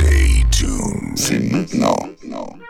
Stay tuned. Maintenant.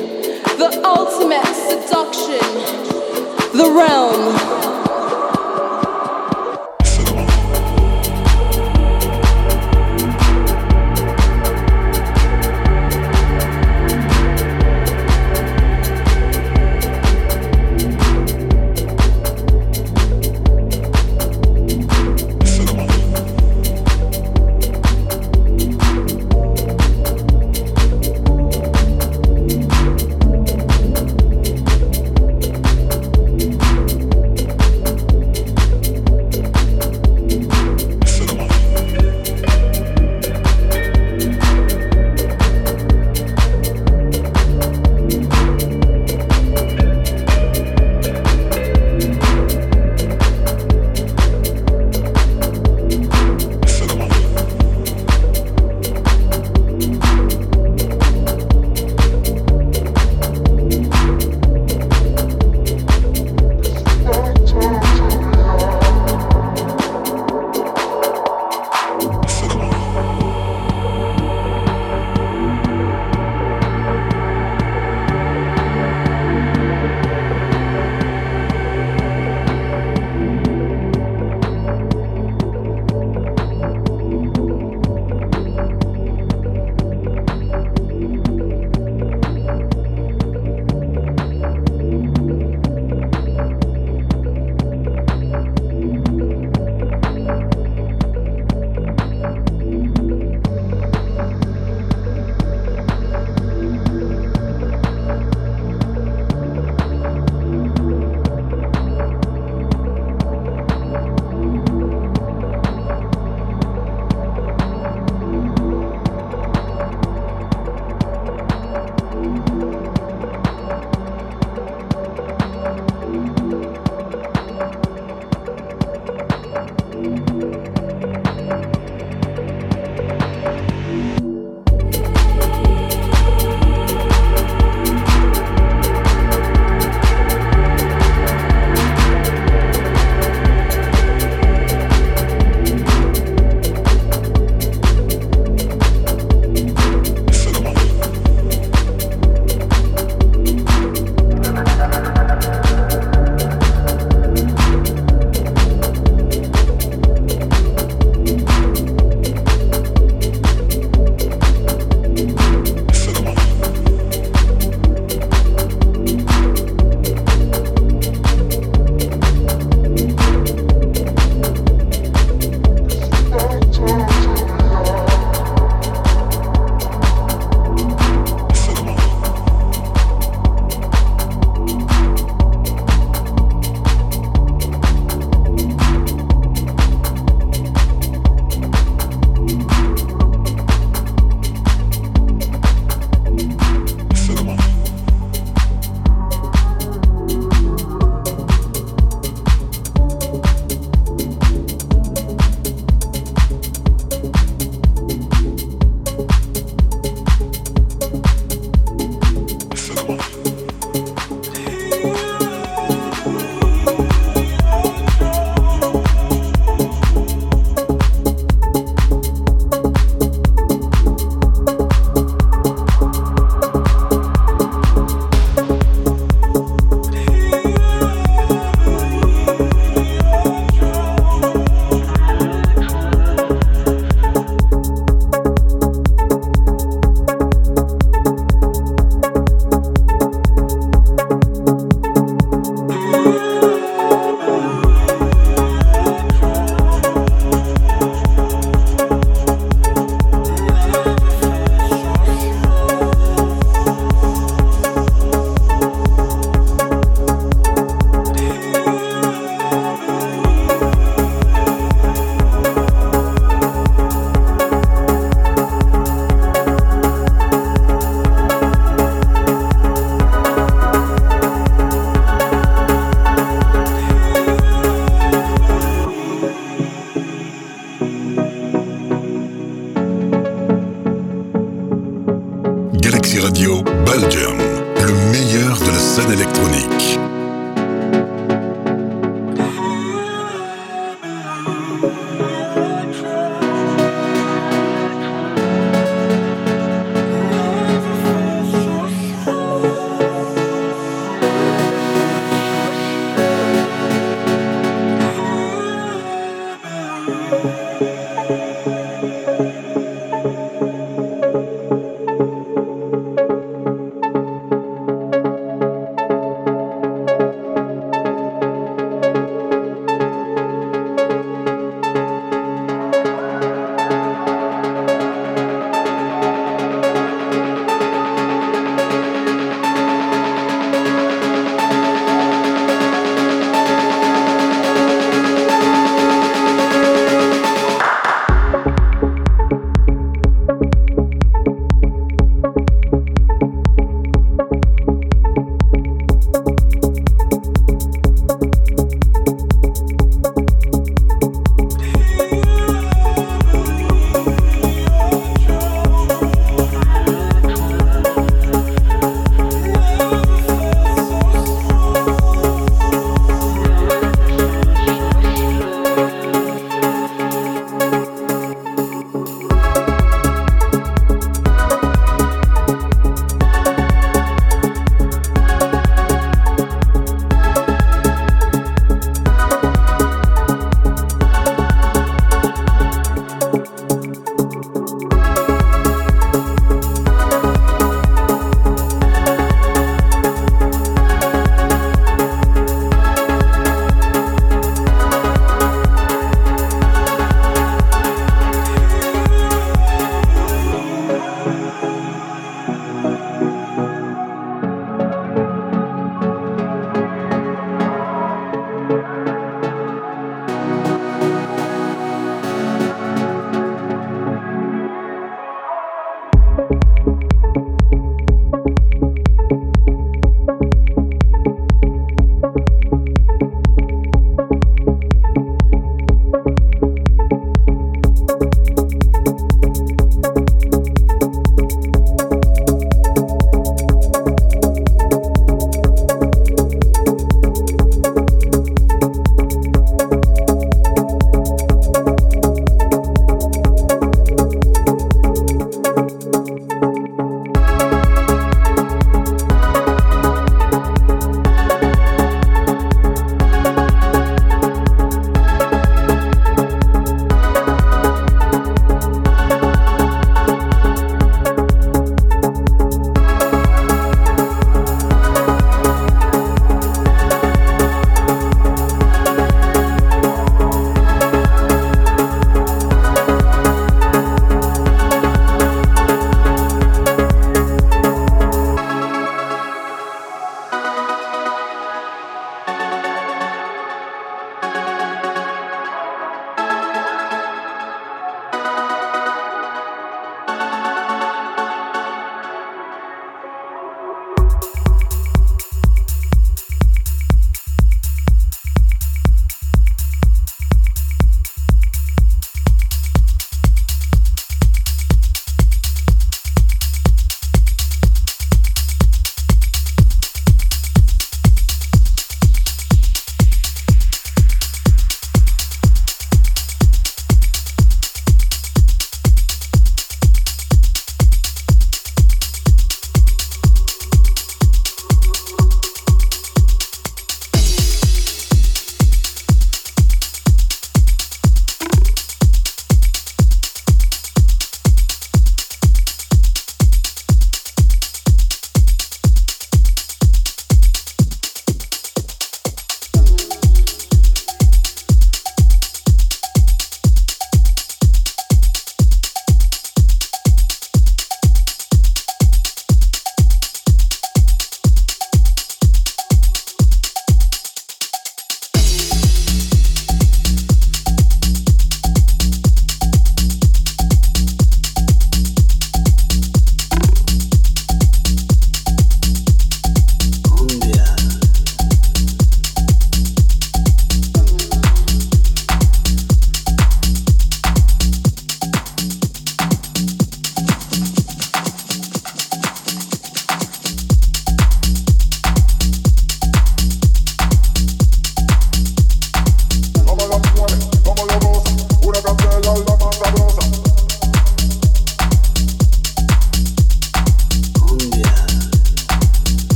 ultimate seduction, the realm.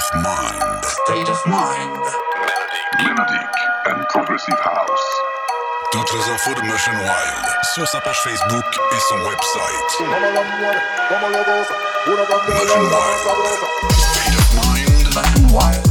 Of Mind. State of mind. Melodic and progressive house. Toutes les infos de Motion Wild sur sa page Facebook et son website. Motion Wild. State of Mind. Motion wild.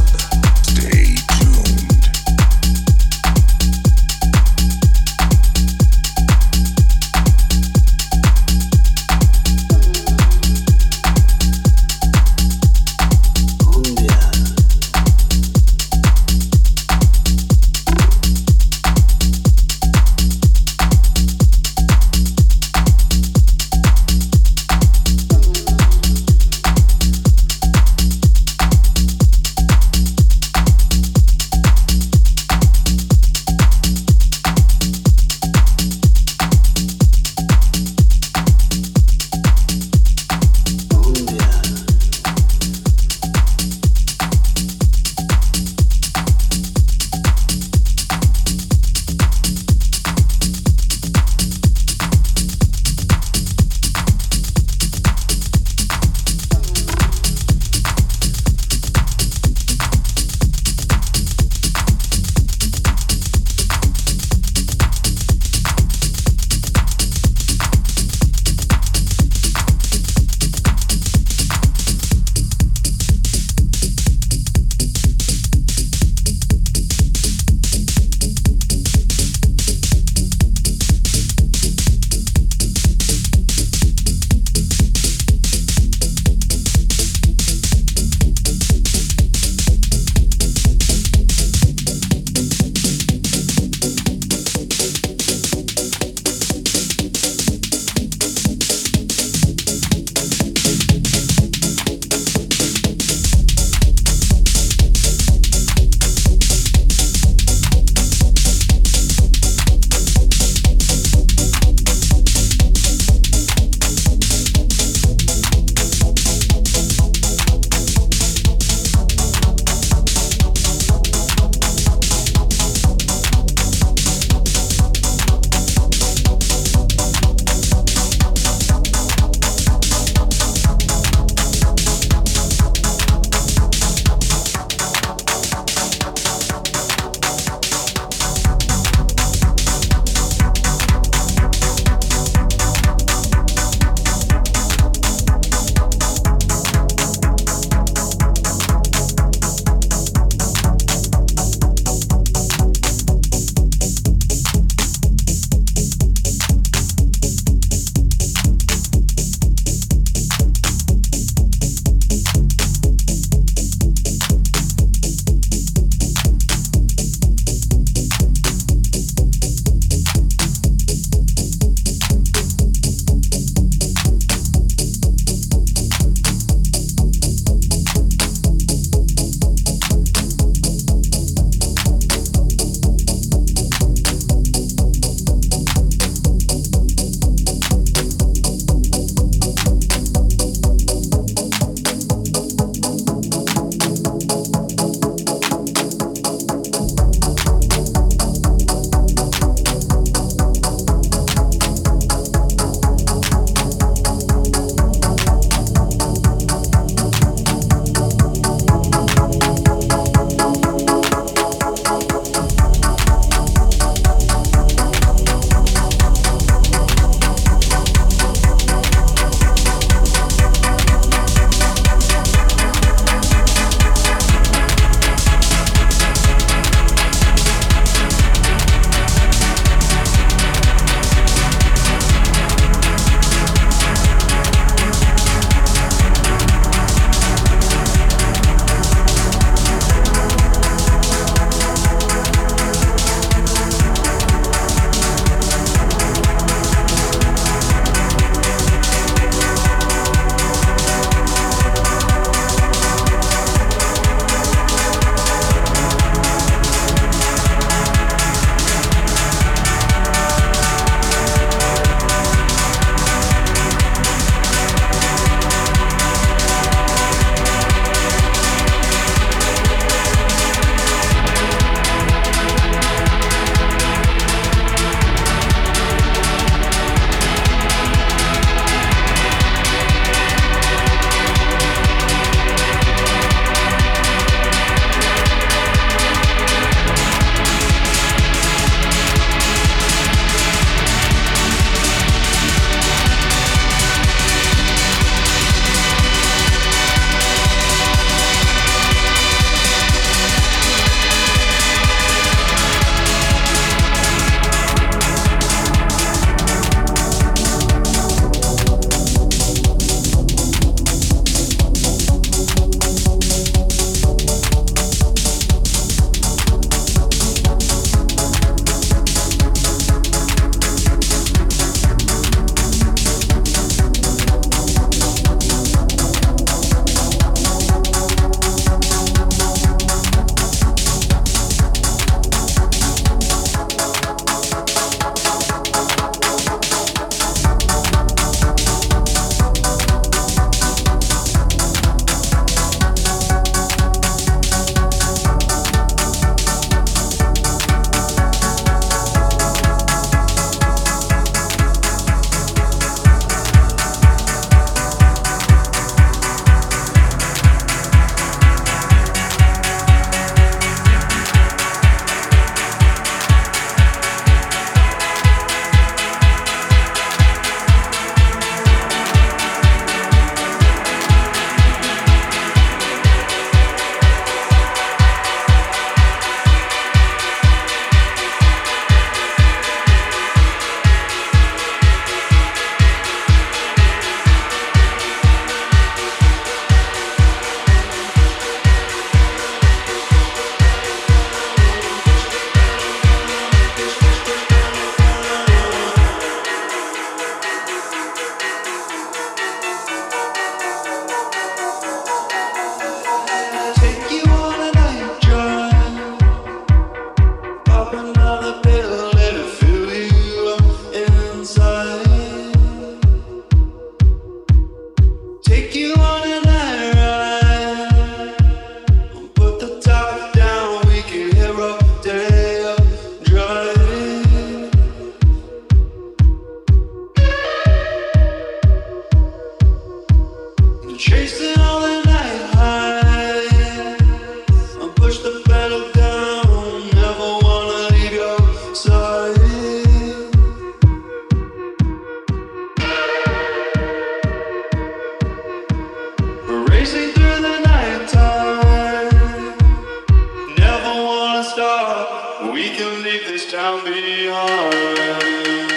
leave this town behind.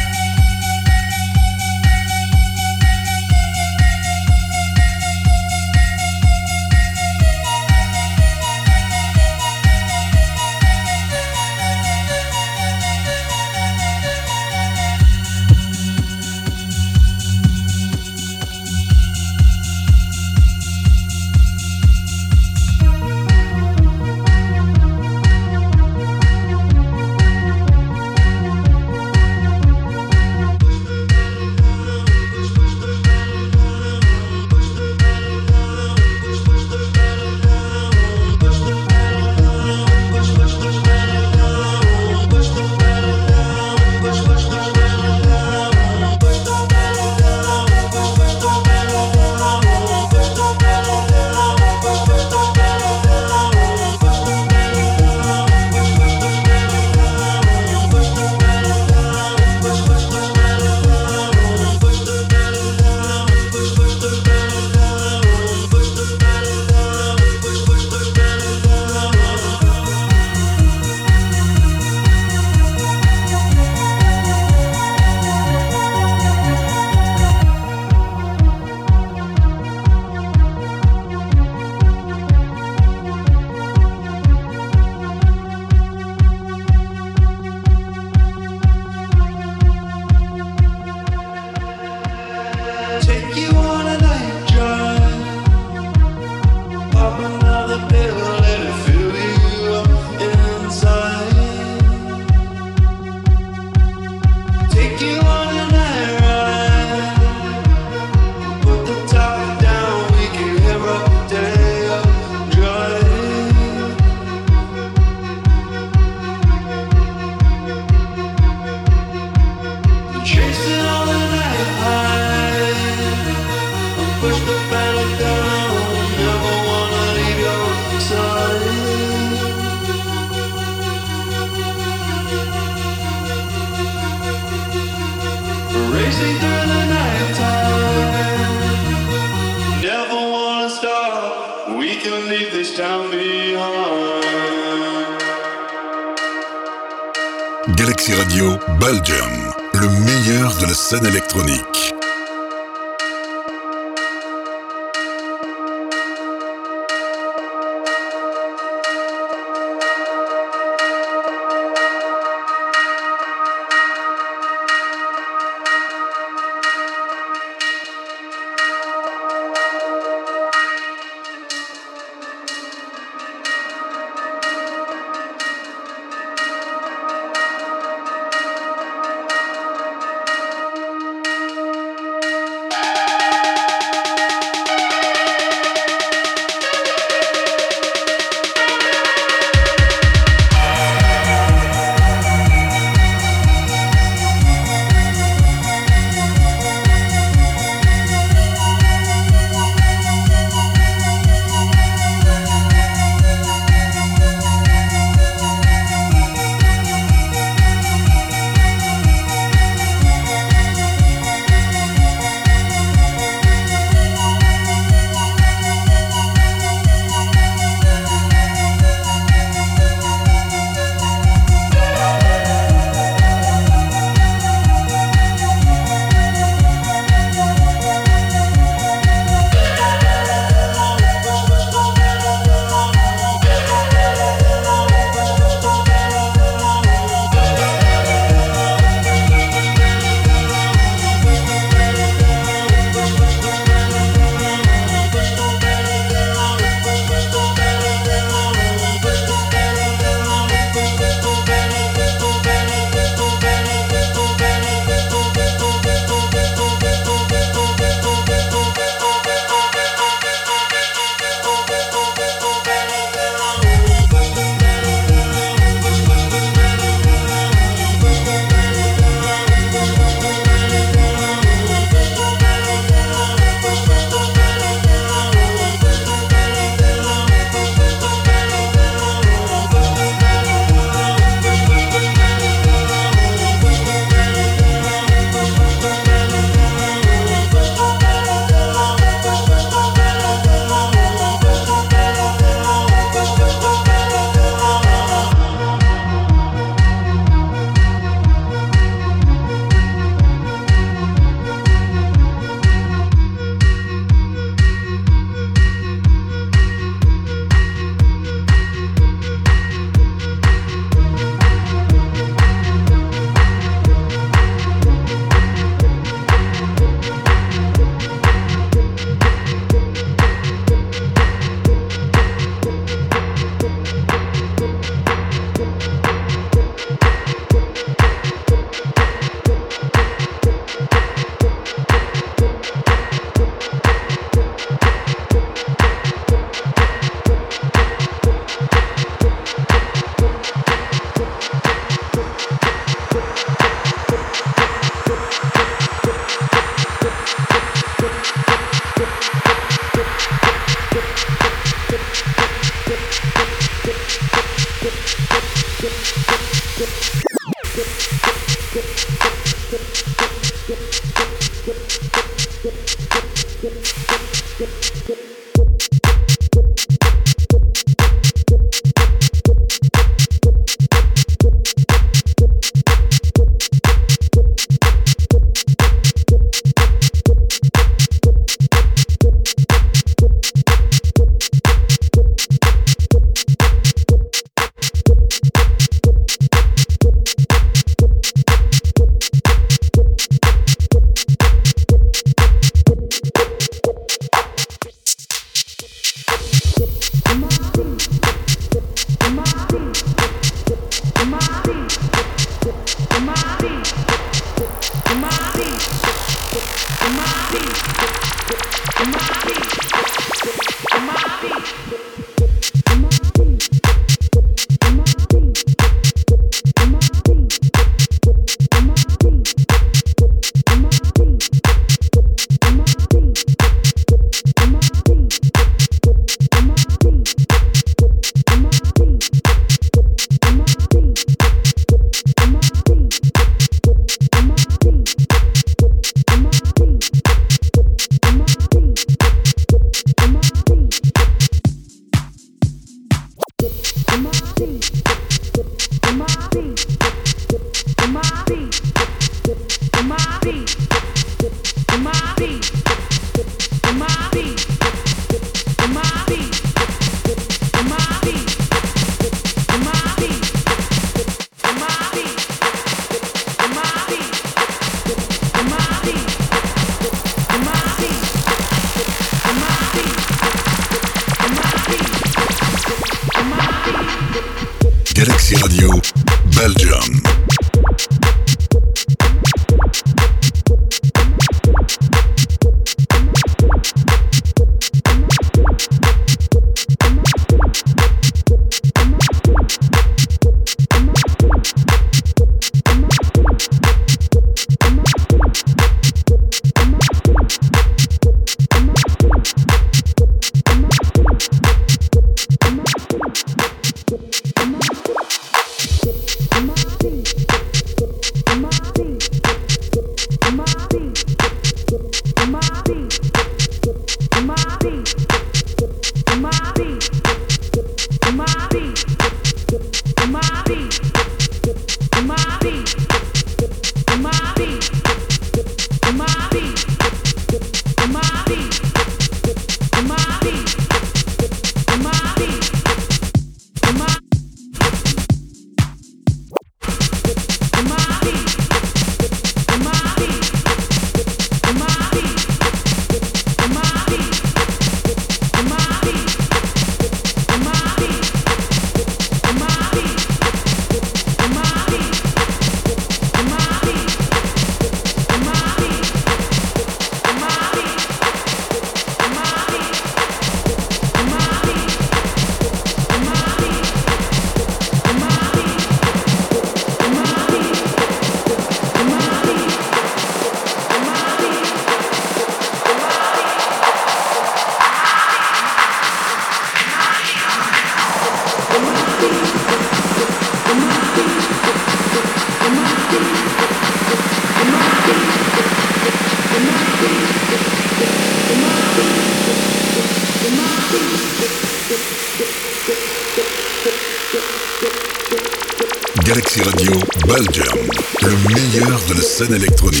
Scène électronique.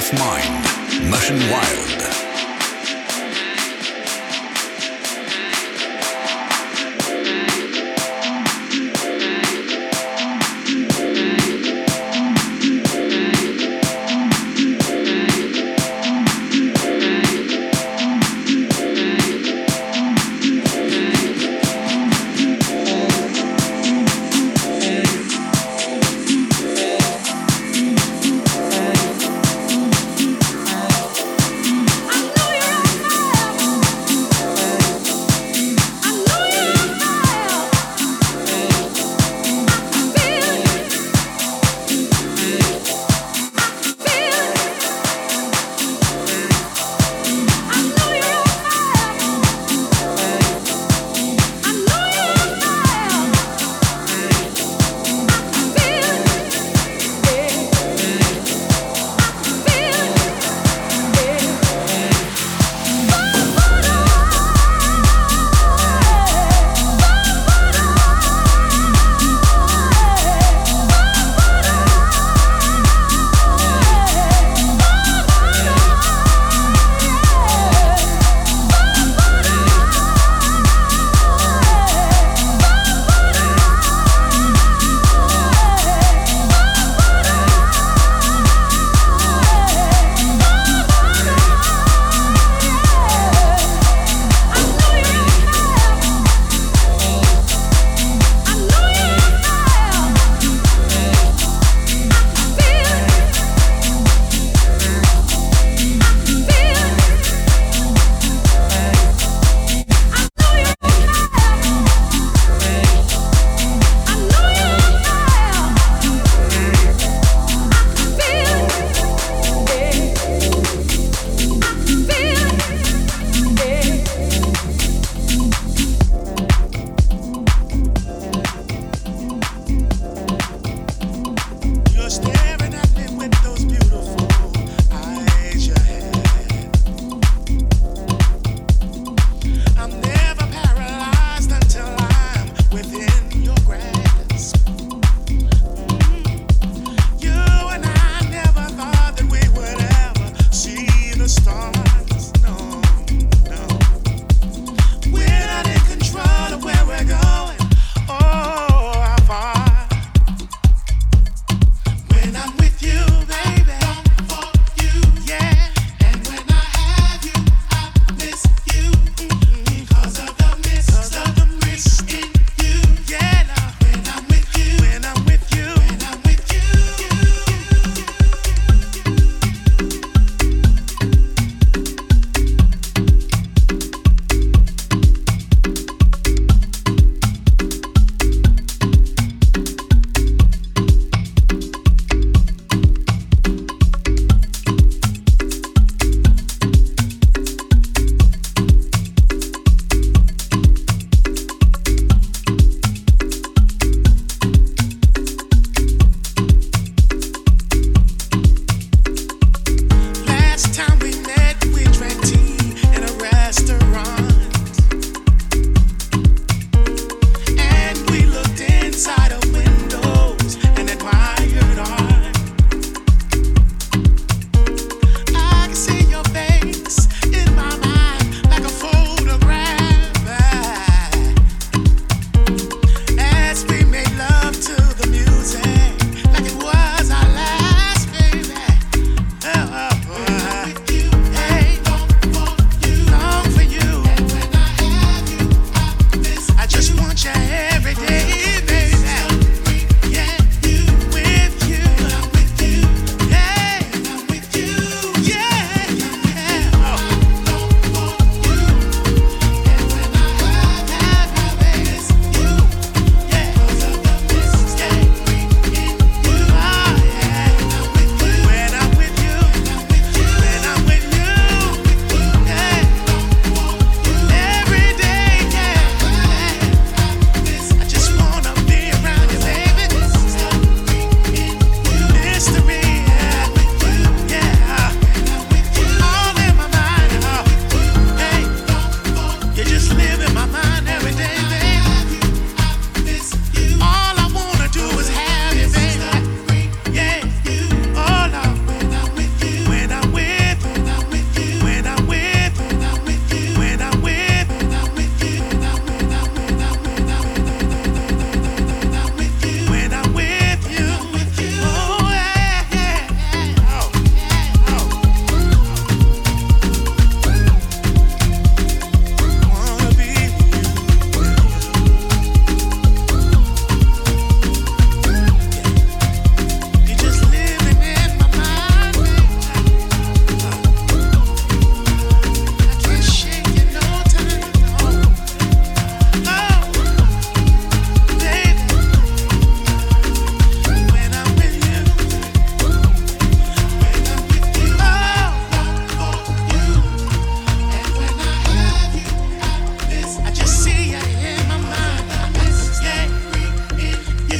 of Mind, Machine Wild.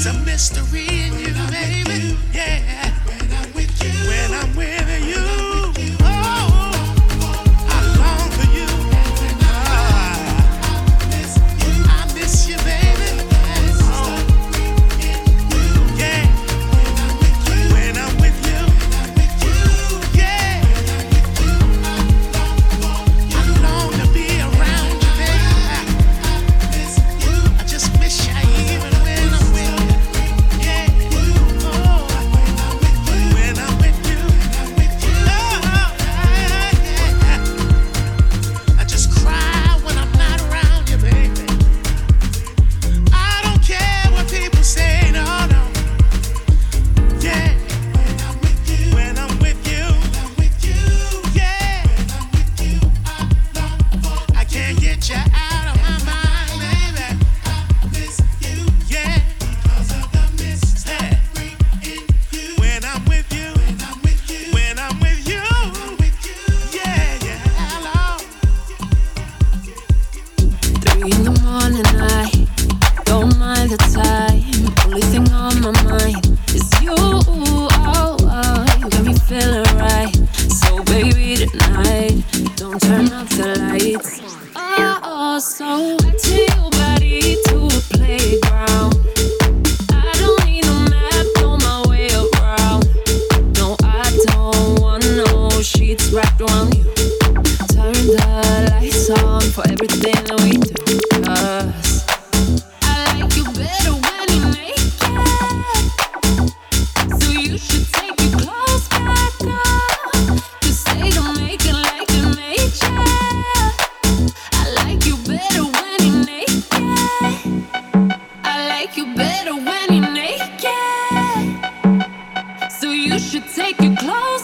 It's a mystery in you, baby. Yeah. better when you're naked. So you should take your clothes.